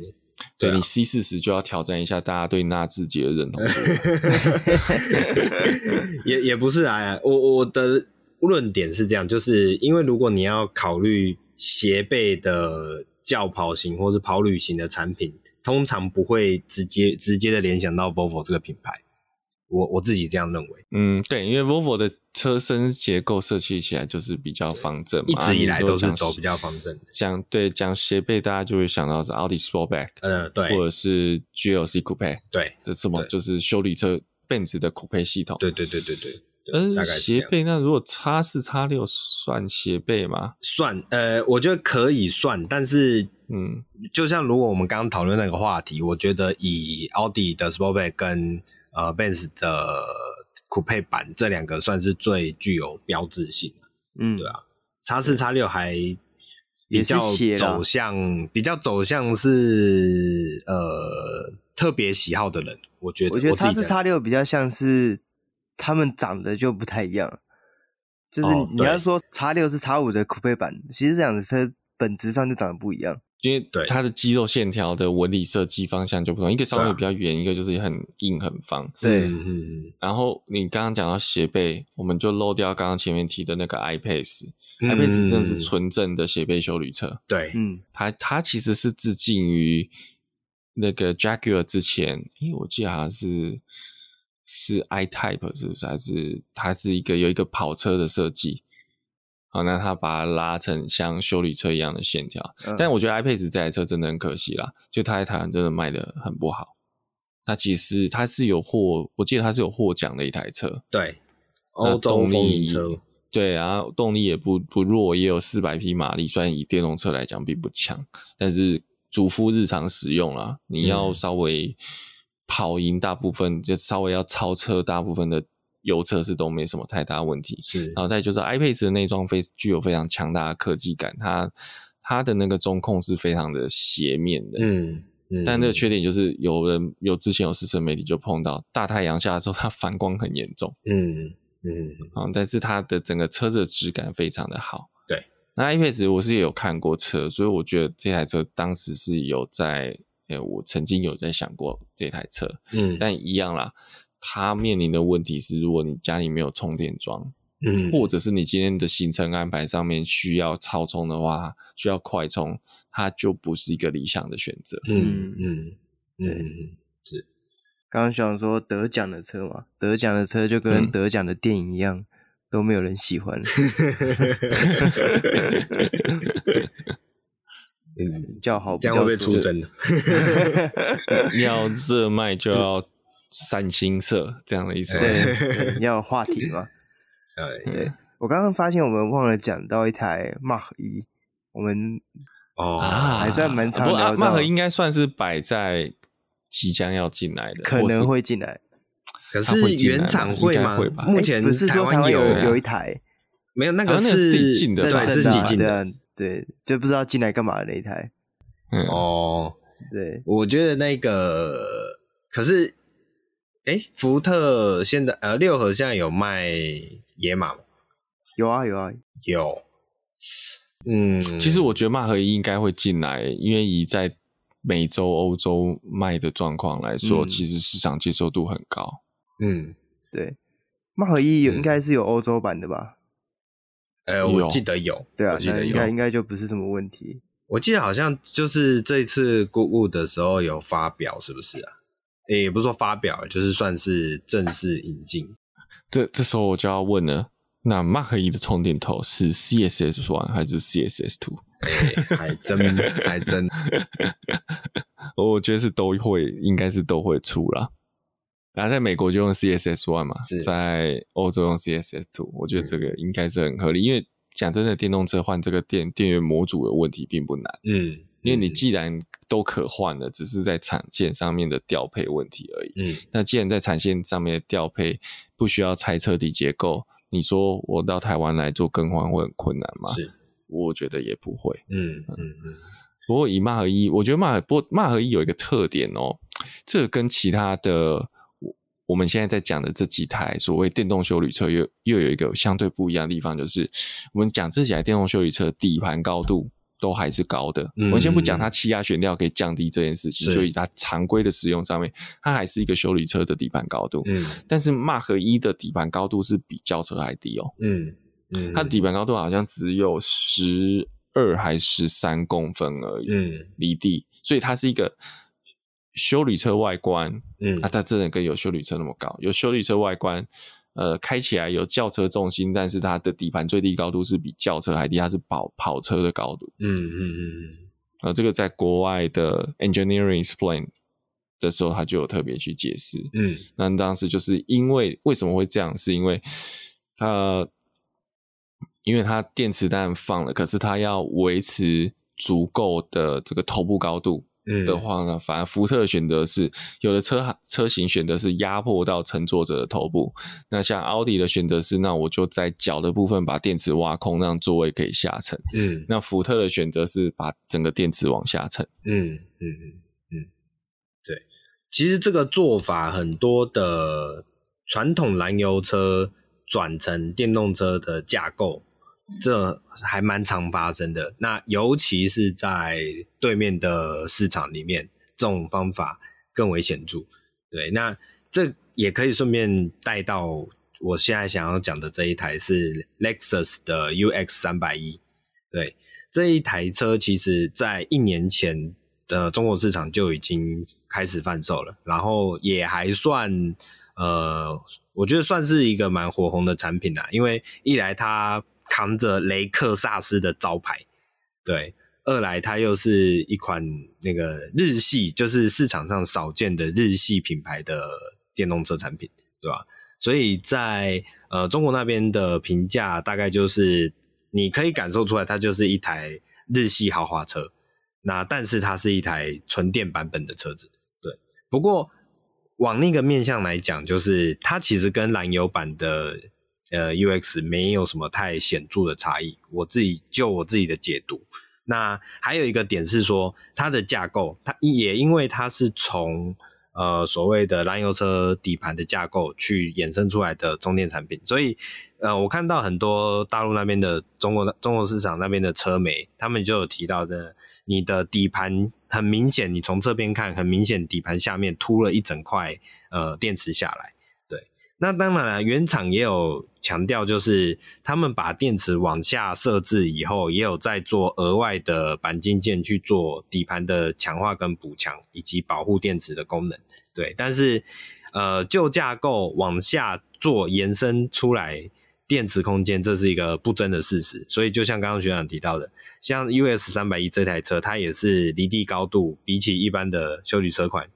对你 C 四十就要挑战一下大家对纳智捷的认同，也也不是啊，我我的。论点是这样，就是因为如果你要考虑斜背的轿跑型或是跑旅型的产品，通常不会直接直接的联想到 Volvo 这个品牌。我我自己这样认为。嗯，对，因为 Volvo 的车身结构设计起来就是比较方正嘛，一直以来都是走比较方正的。讲对讲斜背，大家就会想到是 Audi Sportback，呃，对，或者是 GLC Coupe，对，这什么就是修理车 Benz 的 Coupe 系统。对对对对对。嗯，斜背那如果叉四叉六算斜背吗？算，呃，我觉得可以算，但是，嗯，就像如果我们刚刚讨论那个话题，我觉得以奥迪的 Sportback 跟呃 Benz 的酷配版这两个算是最具有标志性的，嗯，对啊，叉四叉六还比较走向比较走向是呃特别喜好的人，我觉得，我觉得叉四叉六比较像是。他们长得就不太一样，就是你要说叉六是叉五的酷配版，其实这两的车本质上就长得不一样，因为它的肌肉线条的纹理设计方向就不同，一个稍微比较圆，一个就是很硬很方。对，嗯。然后你刚刚讲到斜背，我们就漏掉刚刚前面提的那个 I-Pace，I-Pace 真的是纯正的斜背修旅车。对，嗯，它它其实是致敬于那个 Jaguar 之前，因为我记得好像是。是 I Type 是不是？还是它是一个有一个跑车的设计？好，那它把它拉成像修理车一样的线条。嗯、但我觉得 I-Pace 这台车真的很可惜啦，就它在台湾真的卖的很不好。它其实它是有获，我记得它是有获奖的一台车。对，欧洲风云车。对，然后动力也不不弱，也有四百匹马力，虽然以电动车来讲并不强，但是主夫日常使用啦，你要稍微。嗯跑赢大部分，就稍微要超车大部分的油车是都没什么太大问题。是，然后再就是 I-Pace 的内装非具有非常强大的科技感，它它的那个中控是非常的斜面的。嗯嗯。但那个缺点就是有人有之前有试车媒体就碰到大太阳下的时候，它反光很严重。嗯嗯。啊，但是它的整个车子的质感非常的好。对。那 I-Pace 我是也有看过车，所以我觉得这台车当时是有在。哎，我曾经有在想过这台车，嗯，但一样啦，它面临的问题是，如果你家里没有充电桩，嗯，或者是你今天的行程安排上面需要超充的话，需要快充，它就不是一个理想的选择。嗯嗯嗯，是。刚刚想说得奖的车嘛，得奖的车就跟得奖的电影一样，嗯、都没有人喜欢。嗯，叫好，这样会不会出征？要热卖就要散心色，这样的意思。对，要有话题嘛。对，对我刚刚发现我们忘了讲到一台 Mach 一，我们哦还算蛮常聊的。Mach 应该算是摆在即将要进来的，可能会进来。可是原厂会吗？目前不是说台湾有有一台，没有那个是自己进的，对，自己进的。对，就不知道进来干嘛的那一台。嗯、哦，对，我觉得那个可是，哎，福特现在呃六合现在有卖野马吗？有啊，有啊，有。嗯，其实我觉得马和一应该会进来，因为以在美洲、欧洲卖的状况来说，嗯、其实市场接受度很高。嗯，对，马和一有应该是有欧洲版的吧？呃，我记得有，对啊，我记得有，应该应该就不是什么问题。我记得好像就是这一次 Goodwood 的时候有发表，是不是啊？诶，也不是说发表，就是算是正式引进。这这时候我就要问了，那 Mark 一的充电头是 CSS One 还是 CSS Two？诶，还真还真，我觉得是都会，应该是都会出啦。然后在美国就用 CSS One 嘛，在欧洲用 CSS Two，我觉得这个应该是很合理。嗯、因为讲真的，电动车换这个电电源模组的问题并不难。嗯，因为你既然都可换了，只是在产线上面的调配问题而已。嗯，那既然在产线上面的调配不需要拆车底结构，你说我到台湾来做更换会很困难吗？是，我觉得也不会。嗯嗯嗯。不过以 Mach 一，我觉得 Mach 不 Mach 一有一个特点哦，这个跟其他的。我们现在在讲的这几台所谓电动修理车又，又又有一个相对不一样的地方，就是我们讲这几台电动修理车底盘高度都还是高的。嗯、我们先不讲它气压悬吊可以降低这件事情，所以它常规的使用上面，它还是一个修理车的底盘高度。嗯，但是 Mark 一的底盘高度是比轿车还低哦。嗯嗯，它的底盘高度好像只有十二还是十三公分而已。嗯，离地，所以它是一个。休旅车外观，嗯，啊，它真的跟有修理车那么高。有修理车外观，呃，开起来有轿车重心，但是它的底盘最低高度是比轿车还低，它是跑跑车的高度。嗯嗯嗯嗯。呃，这个在国外的 Engineering Explain 的时候，他就有特别去解释。嗯，那当时就是因为为什么会这样？是因为它因为它电池当然放了，可是它要维持足够的这个头部高度。的话呢，反而福特的选择是有的车车型选择是压迫到乘坐者的头部，那像奥迪的选择是，那我就在脚的部分把电池挖空，让座位可以下沉。嗯，那福特的选择是把整个电池往下沉。嗯嗯嗯嗯，对，其实这个做法很多的传统燃油车转成电动车的架构。这还蛮常发生的，那尤其是在对面的市场里面，这种方法更为显著。对，那这也可以顺便带到我现在想要讲的这一台是 Lexus 的 UX 三百一。对，这一台车其实在一年前的中国市场就已经开始贩售了，然后也还算呃，我觉得算是一个蛮火红的产品啦，因为一来它扛着雷克萨斯的招牌，对；二来它又是一款那个日系，就是市场上少见的日系品牌的电动车产品，对吧？所以在呃中国那边的评价大概就是，你可以感受出来，它就是一台日系豪华车。那但是它是一台纯电版本的车子，对。不过往那个面向来讲，就是它其实跟燃油版的。呃，UX 没有什么太显著的差异。我自己就我自己的解读。那还有一个点是说，它的架构，它也因为它是从呃所谓的燃油车底盘的架构去衍生出来的中电产品，所以呃，我看到很多大陆那边的中国中国市场那边的车媒，他们就有提到的，你的底盘很明显，你从侧边看，很明显底盘下面凸了一整块呃电池下来。那当然了，原厂也有强调，就是他们把电池往下设置以后，也有在做额外的钣金件去做底盘的强化跟补强，以及保护电池的功能。对，但是呃，旧架构往下做延伸出来电池空间，这是一个不争的事实。所以就像刚刚学长提到的，像 US 三百一这台车，它也是离地高度比起一般的休旅车款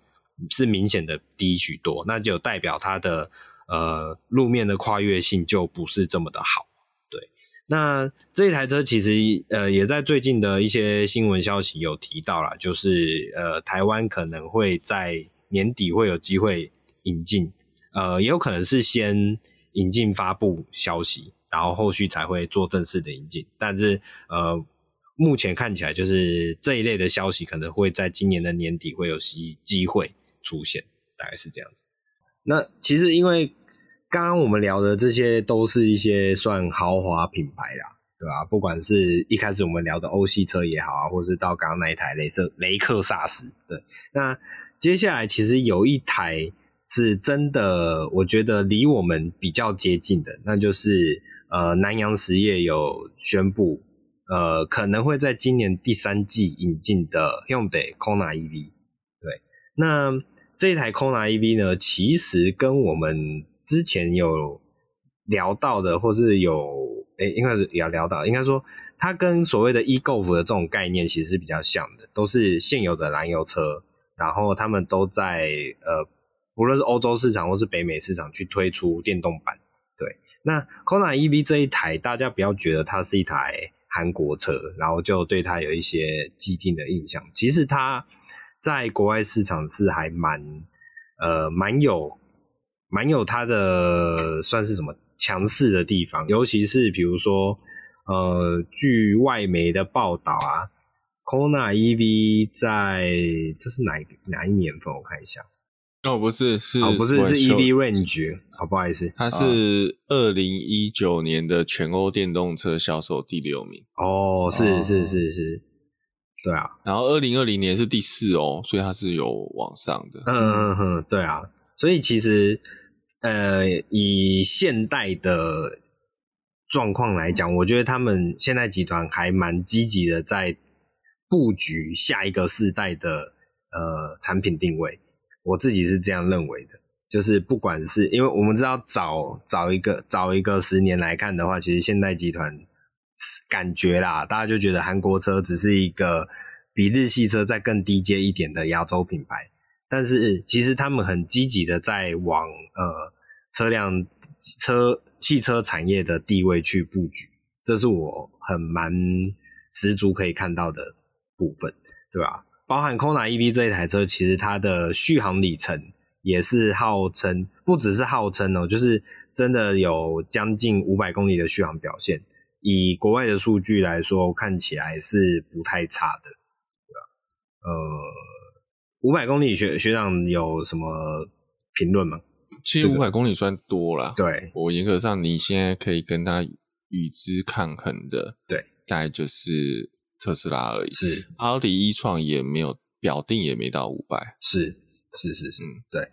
是明显的低许多，那就代表它的。呃，路面的跨越性就不是这么的好，对。那这一台车其实呃也在最近的一些新闻消息有提到啦，就是呃台湾可能会在年底会有机会引进，呃也有可能是先引进发布消息，然后后续才会做正式的引进。但是呃目前看起来就是这一类的消息可能会在今年的年底会有机机会出现，大概是这样子。那其实因为刚刚我们聊的这些都是一些算豪华品牌啦，对吧？不管是一开始我们聊的欧系车也好啊，或是到刚刚那一台雷瑟雷克萨斯，对。那接下来其实有一台是真的，我觉得离我们比较接近的，那就是呃南洋实业有宣布，呃可能会在今年第三季引进的 Hyundai Kona EV。对，那这一台 Kona EV 呢，其实跟我们之前有聊到的，或是有诶、应该是也要聊到，应该说它跟所谓的 EGOF 的这种概念其实是比较像的，都是现有的燃油车，然后他们都在呃，无论是欧洲市场或是北美市场去推出电动版。对，那 Kona EV 这一台，大家不要觉得它是一台韩国车，然后就对它有一些既定的印象。其实它在国外市场是还蛮呃蛮有。蛮有它的算是什么强势的地方，尤其是比如说，呃，据外媒的报道啊，Kona EV 在这是哪哪一年份？我看一下，哦，不是，是哦，不是是 EV Range，好，不好意思，它是二零一九年的全欧电动车销售第六名。哦，是是是是，对啊，然后二零二零年是第四哦，所以它是有往上的。嗯嗯嗯，对啊，所以其实。呃，以现代的状况来讲，我觉得他们现代集团还蛮积极的在布局下一个世代的呃产品定位。我自己是这样认为的，就是不管是因为我们知道早早一个早一个十年来看的话，其实现代集团感觉啦，大家就觉得韩国车只是一个比日系车再更低阶一点的亚洲品牌。但是其实他们很积极的在往呃车辆车汽车产业的地位去布局，这是我很蛮十足可以看到的部分，对吧？包含 Kona EV 这一台车，其实它的续航里程也是号称，不只是号称哦，就是真的有将近五百公里的续航表现。以国外的数据来说，看起来是不太差的，对吧？呃，五百公里学学长有什么评论吗？其实五百公里算多了，对，我严格上你现在可以跟他与之抗衡的，对，大概就是。特斯拉而已，是。奥迪 e-tron 也没有表定，也没到五百，是是是是，嗯，对。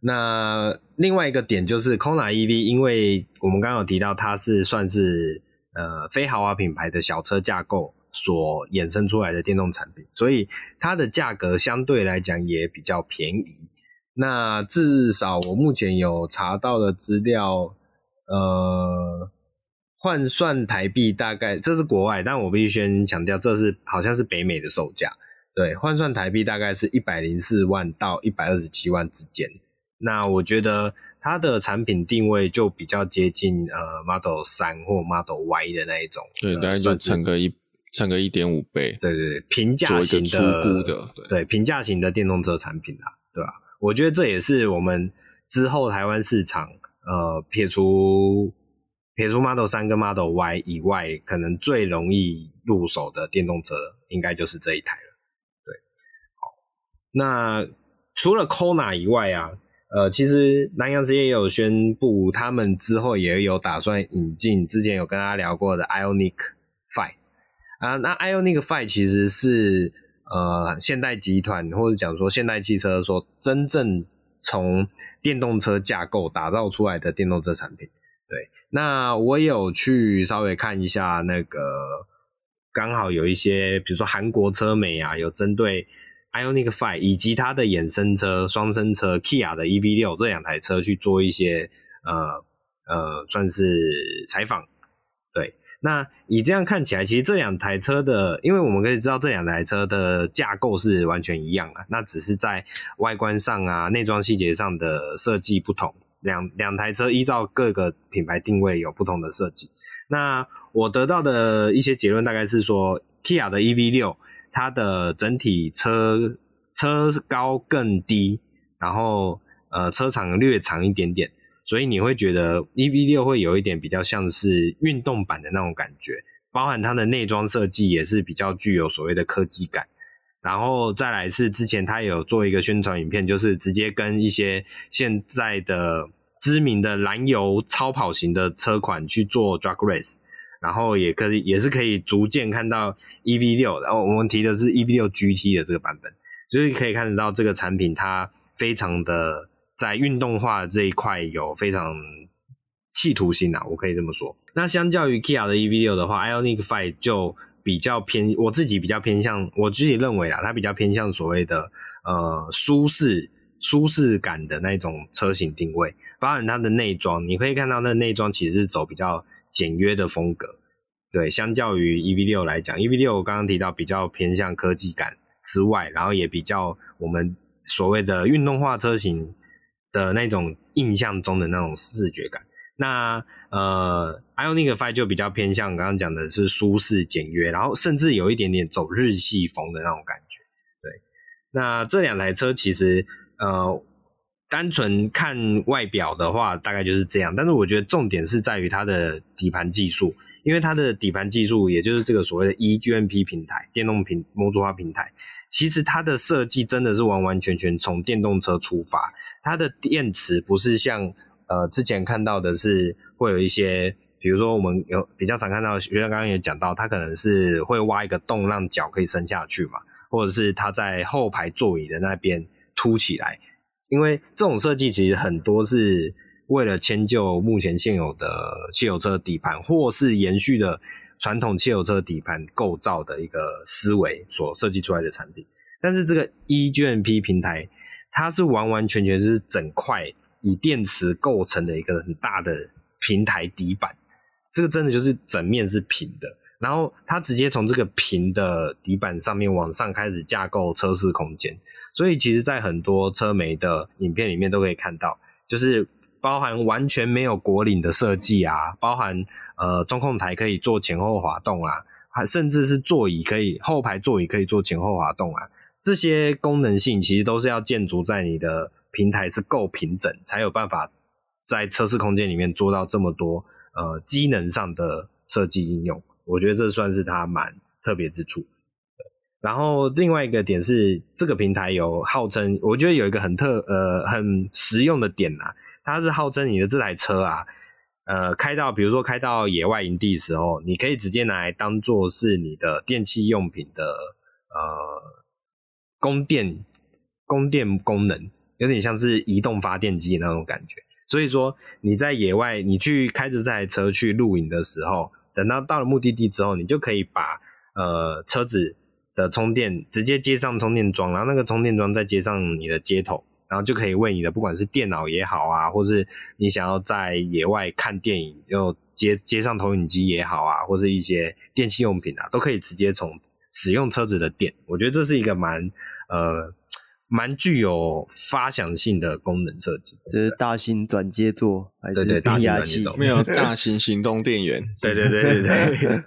那另外一个点就是 Kona EV，因为我们刚刚有提到它是算是呃非豪华品牌的小车架构所衍生出来的电动产品，所以它的价格相对来讲也比较便宜。那至少我目前有查到的资料，呃。换算台币大概，这是国外，但我必须先强调，这是好像是北美的售价。对，换算台币大概是一百零四万到一百二十七万之间。那我觉得它的产品定位就比较接近呃 Model 三或 Model Y 的那一种。对，大概就乘个一乘个一点五倍。对对对，平价型的，初步的对，对平价型的电动车产品啊，对吧？我觉得这也是我们之后台湾市场呃撇除。撇除 Model 三跟 Model Y 以外，可能最容易入手的电动车，应该就是这一台了。对，好，那除了 Kona 以外啊，呃，其实南阳职业也有宣布，他们之后也有打算引进，之前有跟大家聊过的 Ioniq 5啊。那 Ioniq 5其实是呃现代集团或者讲说现代汽车说真正从电动车架构打造出来的电动车产品。对，那我有去稍微看一下那个，刚好有一些，比如说韩国车媒啊，有针对 Ioniq 5以及它的衍生车双生车 Kia 的 EV6 这两台车去做一些呃呃，算是采访。那以这样看起来，其实这两台车的，因为我们可以知道这两台车的架构是完全一样的，那只是在外观上啊、内装细节上的设计不同。两两台车依照各个品牌定位有不同的设计。那我得到的一些结论大概是说，Kia 的 EV6 它的整体车车高更低，然后呃车长略长一点点，所以你会觉得 EV6 会有一点比较像是运动版的那种感觉，包含它的内装设计也是比较具有所谓的科技感。然后再来是之前他有做一个宣传影片，就是直接跟一些现在的知名的燃油超跑型的车款去做 drag race，然后也可以也是可以逐渐看到 EV6，然后我们提的是 EV6 GT 的这个版本，就是可以看得到这个产品它非常的在运动化这一块有非常企图心啊，我可以这么说。那相较于 Kia 的 EV6 的话，Ioniq 5就比较偏，我自己比较偏向，我自己认为啊，它比较偏向所谓的呃舒适、舒适感的那种车型定位，包含它的内装，你可以看到那内装其实是走比较简约的风格。对，相较于 EV6 来讲，EV6 我刚刚提到比较偏向科技感之外，然后也比较我们所谓的运动化车型的那种印象中的那种视觉感。那呃，Ioniq 5就比较偏向刚刚讲的是舒适简约，然后甚至有一点点走日系风的那种感觉。对，那这两台车其实呃，单纯看外表的话，大概就是这样。但是我觉得重点是在于它的底盘技术，因为它的底盘技术，也就是这个所谓的 eGMP 平台，电动平模组化平台，其实它的设计真的是完完全全从电动车出发，它的电池不是像。呃，之前看到的是会有一些，比如说我们有比较常看到，学长刚刚也讲到，它可能是会挖一个洞让脚可以伸下去嘛，或者是它在后排座椅的那边凸起来，因为这种设计其实很多是为了迁就目前现有的汽油车底盘，或是延续的传统汽油车底盘构造的一个思维所设计出来的产品。但是这个 eGMP 平台，它是完完全全是整块。以电池构成的一个很大的平台底板，这个真的就是整面是平的，然后它直接从这个平的底板上面往上开始架构车室空间，所以其实，在很多车媒的影片里面都可以看到，就是包含完全没有果岭的设计啊，包含呃中控台可以做前后滑动啊，还甚至是座椅可以后排座椅可以做前后滑动啊，这些功能性其实都是要建筑在你的平台是够平整，才有办法在测试空间里面做到这么多呃机能上的设计应用。我觉得这算是它蛮特别之处。然后另外一个点是，这个平台有号称，我觉得有一个很特呃很实用的点啊，它是号称你的这台车啊，呃开到比如说开到野外营地的时候，你可以直接拿来当做是你的电器用品的呃供电供电功能，有点像是移动发电机那种感觉。所以说你在野外你去开着这台车去露营的时候。等到到了目的地之后，你就可以把呃车子的充电直接接上充电桩，然后那个充电桩再接上你的接头，然后就可以为你的不管是电脑也好啊，或是你想要在野外看电影又接接上投影机也好啊，或是一些电器用品啊，都可以直接从使用车子的电。我觉得这是一个蛮呃。蛮具有发想性的功能设计，这是大型转接座还是变压器？没有 大型行动电源。对对对对对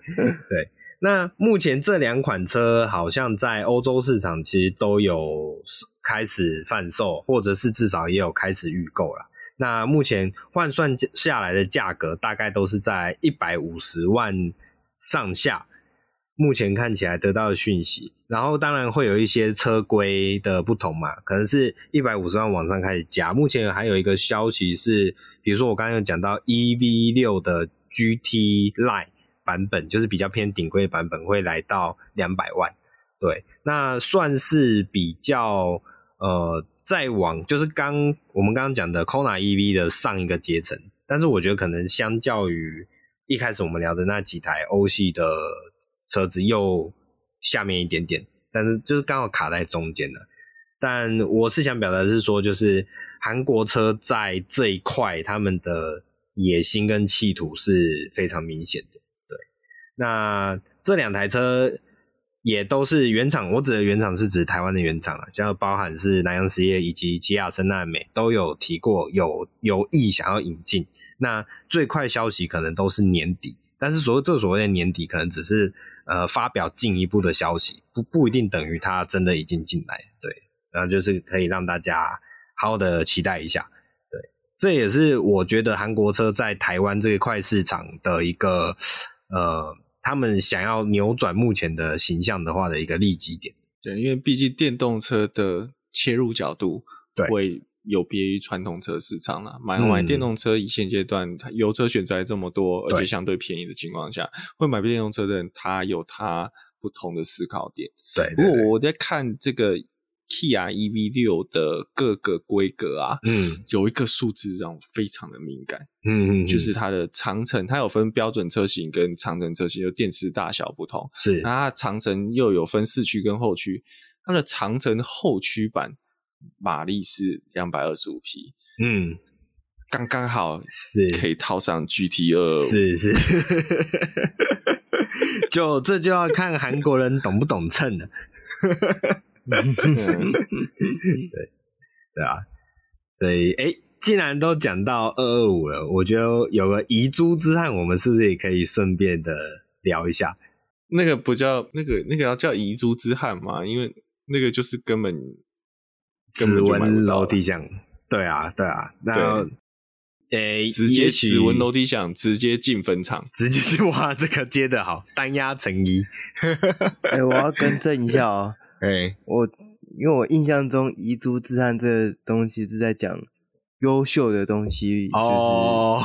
对。那目前这两款车好像在欧洲市场其实都有开始贩售，或者是至少也有开始预购了。那目前换算下来的价格大概都是在一百五十万上下。目前看起来得到的讯息，然后当然会有一些车规的不同嘛，可能是一百五十万往上开始加。目前还有一个消息是，比如说我刚刚有讲到 EV 六的 GT Line 版本，就是比较偏顶规的版本，会来到两百万。对，那算是比较呃再往就是刚我们刚刚讲的 Kona EV 的上一个阶层，但是我觉得可能相较于一开始我们聊的那几台欧系的。车子又下面一点点，但是就是刚好卡在中间了。但我是想表达的是说，就是韩国车在这一块他们的野心跟企图是非常明显的。对，那这两台车也都是原厂，我指的原厂是指台湾的原厂啊，像包含是南洋实业以及吉亚森纳美都有提过有有意想要引进。那最快消息可能都是年底，但是所谓这所谓的年底，可能只是。呃，发表进一步的消息，不不一定等于他真的已经进来，对，然后就是可以让大家好好的期待一下，对，这也是我觉得韩国车在台湾这一块市场的一个呃，他们想要扭转目前的形象的话的一个利基点，对，因为毕竟电动车的切入角度会。有别于传统车市场啦，买买电动车以现阶段它油车选择还这么多，而且相对便宜的情况下，会买电动车的人，他有他不同的思考点。对，不过我在看这个 Kia EV 六的各个规格啊，嗯，有一个数字让我非常的敏感，嗯，嗯，就是它的长城，它有分标准车型跟长城车型，就电池大小不同，是，那它长城又有分四驱跟后驱，它的长城后驱版。马力是两百二十五匹，嗯，刚刚好是可以套上 GT 二，是是，就这就要看韩国人懂不懂秤了，对对啊，所以哎，既然都讲到二二五了，我觉得有个遗珠之憾，我们是不是也可以顺便的聊一下？那个不叫那个那个要叫遗珠之憾嘛？因为那个就是根本。指纹楼梯响，对啊，对啊，那诶，欸、直接指纹楼梯响，直接进坟场，直接哇，这个接的好，单压成一。哎、欸，我要更正一下哦，哎、欸，我因为我印象中遗珠之憾这个东西是在讲优秀的东西哦，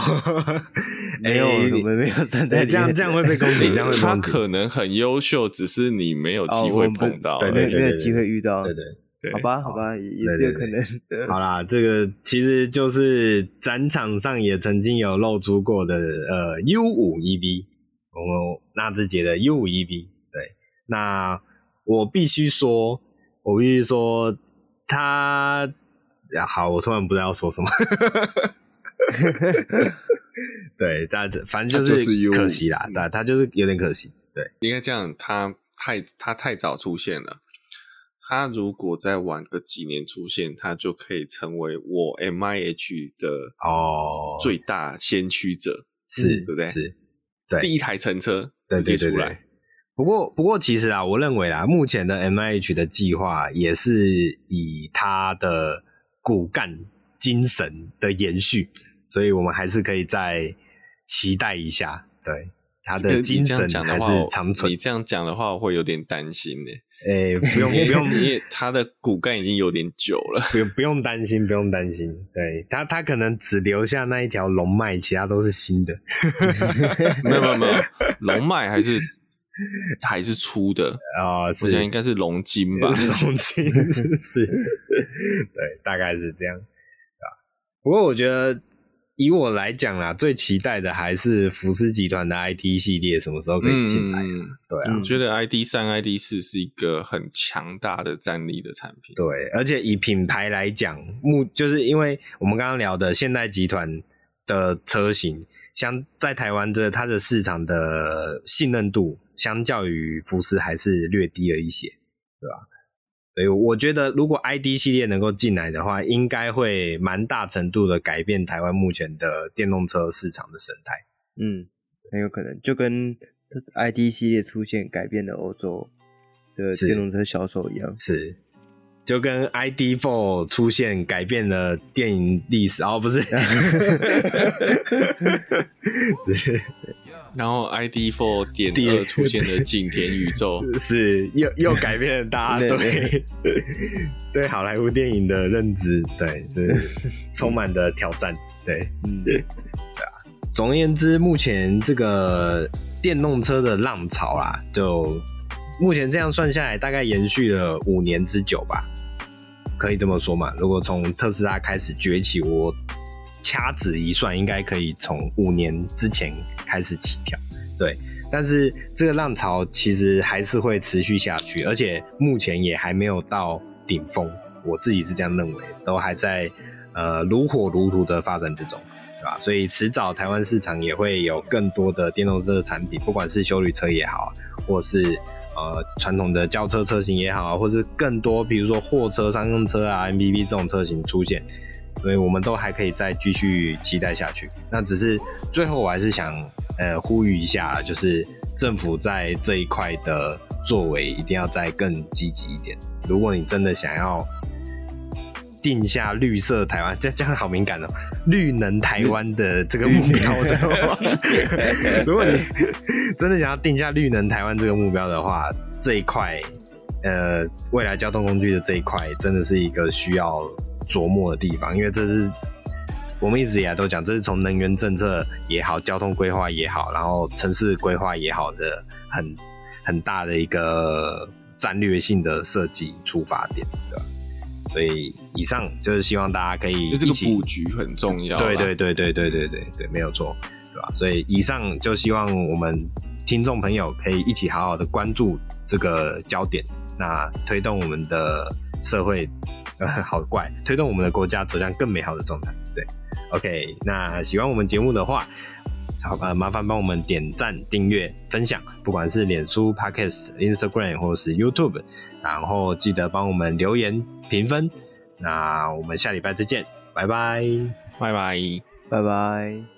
没有，我们没有站在这样，这样会被攻击，这样会被攻击。他可能很优秀，只是你没有机会碰到，对对对，没有机会遇到，对对。好吧，好吧，也是有可能。好啦，这个其实就是展场上也曾经有露出过的，呃，U 五 EV，我们纳智捷的 U 五 EV。对，那我必须说，我必须说，他，好，我突然不知道要说什么。对，但反正就是可惜啦，但，他就是有点可惜。对，应该这样，他太他太早出现了。他如果再晚个几年出现，他就可以成为我 MIH 的哦最大先驱者，哦、是对不对？是，对，第一台乘车直接出来。对对对对不过，不过其实啊，我认为啊，目前的 MIH 的计划也是以他的骨干精神的延续，所以我们还是可以再期待一下，对。他的精神还是长存。你这样讲的话，我会有点担心呢。诶，不用不用，因为他的骨干已经有点久了，不用不用担心，不用担心。对他，他可能只留下那一条龙脉，其他都是新的。没有没有没有，龙脉还是还是粗的啊，是，我想应该是龙筋吧，龙筋是，对，大概是这样啊。不过我觉得。以我来讲啦，最期待的还是福斯集团的 IT 系列什么时候可以进来？嗯、对啊，我觉得 ID 三、ID 四是一个很强大的战力的产品。对，而且以品牌来讲，目就是因为我们刚刚聊的现代集团的车型，相在台湾的它的市场的信任度，相较于福斯还是略低了一些，对吧？所以我觉得，如果 ID 系列能够进来的话，应该会蛮大程度的改变台湾目前的电动车市场的生态。嗯，很有可能就跟 ID 系列出现改变了欧洲的电动车销售一样。是，是，就跟 idfor 出现改变了电影历史。哦，不是。是然后 ID Four 点二出现的景田宇宙，是又又改变了大家对对 好莱坞电影的认知，对，是 充满的挑战，对，嗯，对啊。总而言之，目前这个电动车的浪潮啊，就目前这样算下来，大概延续了五年之久吧，可以这么说嘛？如果从特斯拉开始崛起，我。掐指一算，应该可以从五年之前开始起跳，对。但是这个浪潮其实还是会持续下去，而且目前也还没有到顶峰。我自己是这样认为，都还在呃如火如荼的发展之中，对吧？所以迟早台湾市场也会有更多的电动车的产品，不管是修旅车也好，或是呃传统的轿车车型也好，或是更多比如说货车、商用车啊、MPV 这种车型出现。所以我们都还可以再继续期待下去。那只是最后，我还是想呃呼吁一下，就是政府在这一块的作为一定要再更积极一点。如果你真的想要定下绿色台湾，这这样好敏感哦，绿能台湾的这个目标的话，如果你真的想要定下绿能台湾这个目标的话，这一块呃未来交通工具的这一块，真的是一个需要。琢磨的地方，因为这是我们一直以来都讲，这是从能源政策也好、交通规划也好，然后城市规划也好的很很大的一个战略性的设计出发点，对吧？所以以上就是希望大家可以一起，这个布局很重要，对对对对对对对对，没有错，对吧？所以以上就希望我们听众朋友可以一起好好的关注这个焦点，那推动我们的社会。呃，好怪，推动我们的国家走向更美好的状态。对，OK，那喜欢我们节目的话，好吧，麻烦帮我们点赞、订阅、分享，不管是脸书、Podcast、Instagram 或是 YouTube，然后记得帮我们留言评分。那我们下礼拜再见，拜拜，拜拜，拜拜。